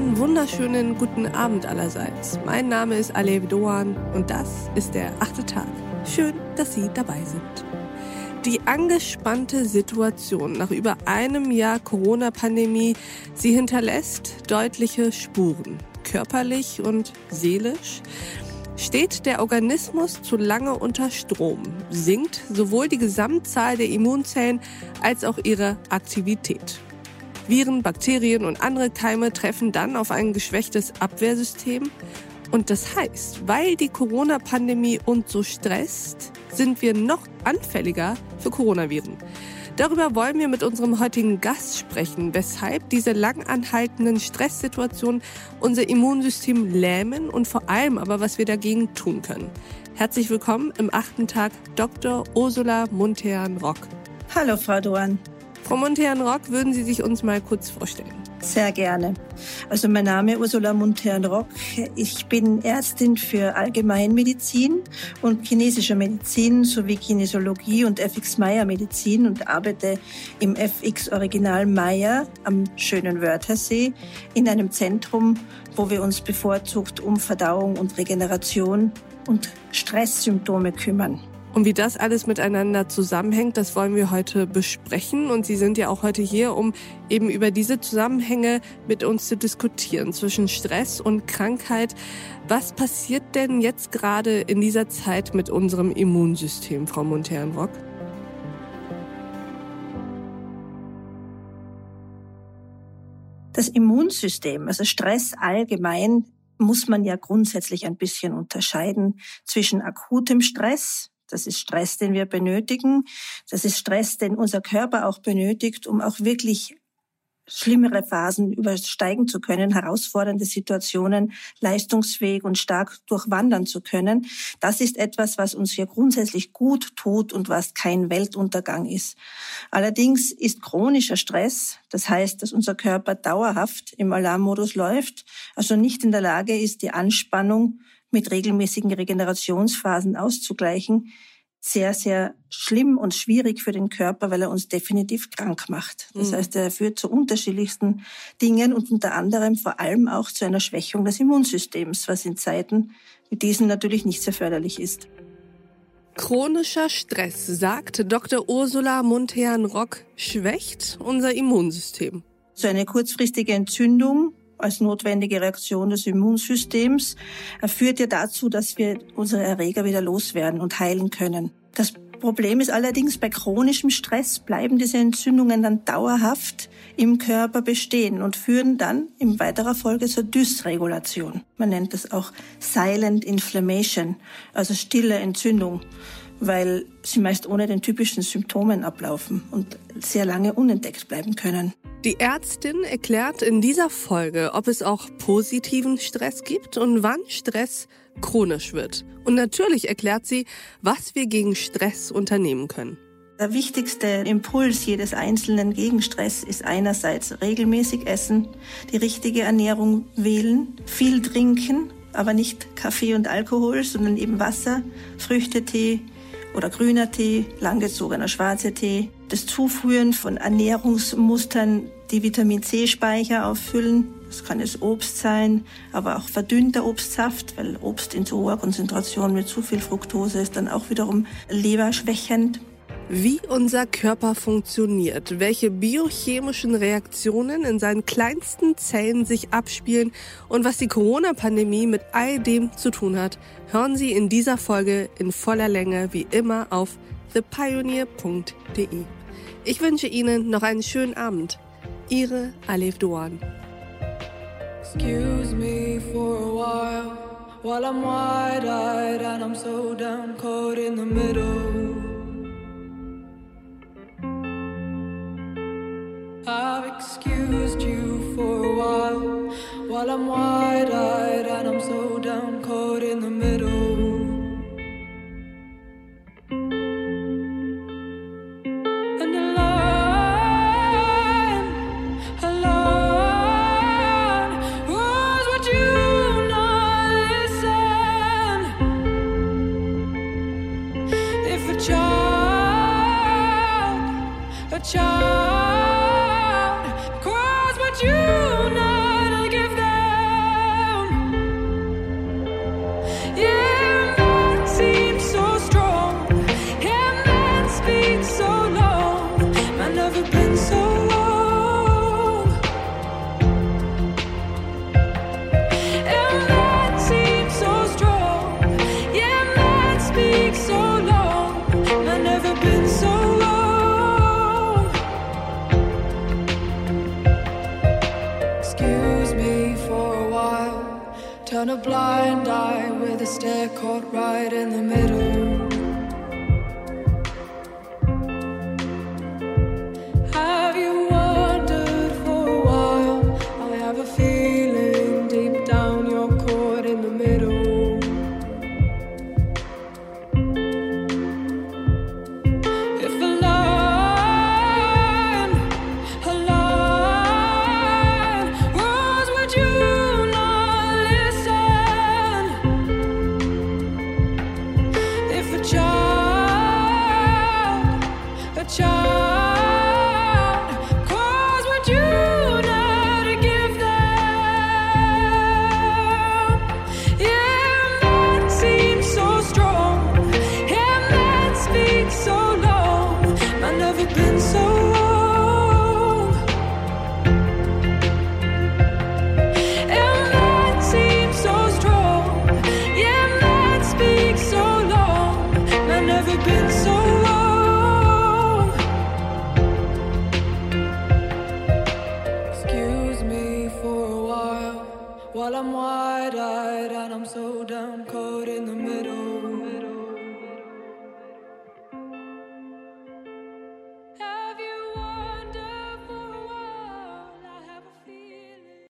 wunderschönen guten Abend allerseits. Mein Name ist Alev Doan und das ist der achte Tag. Schön, dass Sie dabei sind. Die angespannte Situation nach über einem Jahr Corona-Pandemie, sie hinterlässt deutliche Spuren, körperlich und seelisch. Steht der Organismus zu lange unter Strom, sinkt sowohl die Gesamtzahl der Immunzellen als auch ihre Aktivität. Viren, Bakterien und andere Keime treffen dann auf ein geschwächtes Abwehrsystem. Und das heißt, weil die Corona-Pandemie uns so stresst, sind wir noch anfälliger für Coronaviren. Darüber wollen wir mit unserem heutigen Gast sprechen, weshalb diese langanhaltenden Stresssituationen unser Immunsystem lähmen und vor allem aber, was wir dagegen tun können. Herzlich willkommen im achten Tag Dr. Ursula Muntean-Rock. Hallo, Frau Doan. Frau Montern-Rock, würden Sie sich uns mal kurz vorstellen? Sehr gerne. Also mein Name ist Ursula Montern-Rock. Ich bin Ärztin für Allgemeinmedizin und chinesische Medizin sowie Kinesiologie und FX Meyer Medizin und arbeite im FX Original Meyer am schönen Wörthersee in einem Zentrum, wo wir uns bevorzugt um Verdauung und Regeneration und Stresssymptome kümmern. Und wie das alles miteinander zusammenhängt, das wollen wir heute besprechen. Und Sie sind ja auch heute hier, um eben über diese Zusammenhänge mit uns zu diskutieren zwischen Stress und Krankheit. Was passiert denn jetzt gerade in dieser Zeit mit unserem Immunsystem, Frau Monternrock? Das Immunsystem, also Stress allgemein, muss man ja grundsätzlich ein bisschen unterscheiden zwischen akutem Stress, das ist Stress, den wir benötigen. Das ist Stress, den unser Körper auch benötigt, um auch wirklich schlimmere Phasen übersteigen zu können, herausfordernde Situationen leistungsfähig und stark durchwandern zu können. Das ist etwas, was uns hier grundsätzlich gut tut und was kein Weltuntergang ist. Allerdings ist chronischer Stress, das heißt, dass unser Körper dauerhaft im Alarmmodus läuft, also nicht in der Lage ist, die Anspannung mit regelmäßigen Regenerationsphasen auszugleichen, sehr, sehr schlimm und schwierig für den Körper, weil er uns definitiv krank macht. Das mhm. heißt, er führt zu unterschiedlichsten Dingen und unter anderem vor allem auch zu einer Schwächung des Immunsystems, was in Zeiten wie diesen natürlich nicht sehr förderlich ist. Chronischer Stress, sagt Dr. Ursula Montean-Rock, schwächt unser Immunsystem. So eine kurzfristige Entzündung als notwendige Reaktion des Immunsystems führt ja dazu, dass wir unsere Erreger wieder loswerden und heilen können. Das Problem ist allerdings, bei chronischem Stress bleiben diese Entzündungen dann dauerhaft im Körper bestehen und führen dann in weiterer Folge zur Dysregulation. Man nennt das auch Silent Inflammation, also stille Entzündung, weil sie meist ohne den typischen Symptomen ablaufen und sehr lange unentdeckt bleiben können. Die Ärztin erklärt in dieser Folge, ob es auch positiven Stress gibt und wann Stress chronisch wird. Und natürlich erklärt sie, was wir gegen Stress unternehmen können. Der wichtigste Impuls jedes Einzelnen gegen Stress ist einerseits regelmäßig essen, die richtige Ernährung wählen, viel trinken, aber nicht Kaffee und Alkohol, sondern eben Wasser, Früchtetee oder grüner Tee, langgezogener schwarzer Tee, das Zuführen von Ernährungsmustern, die Vitamin C-Speicher auffüllen. Das kann es Obst sein, aber auch verdünnter Obstsaft, weil Obst in zu hoher Konzentration mit zu viel Fructose ist dann auch wiederum leberschwächend. Wie unser Körper funktioniert, welche biochemischen Reaktionen in seinen kleinsten Zellen sich abspielen und was die Corona-Pandemie mit all dem zu tun hat, hören Sie in dieser Folge in voller Länge wie immer auf thepioneer.de. Ich wünsche Ihnen noch einen schönen Abend. Ihre Alef Doan. Excuse me for a while, while I'm wide-eyed and I'm so down caught in the middle. I've excused you for a while, while I'm wide-eyed and I'm so down caught in the middle. You Turn a blind eye with a stare caught right in the middle. wide eyed and I'm so down, caught in the middle.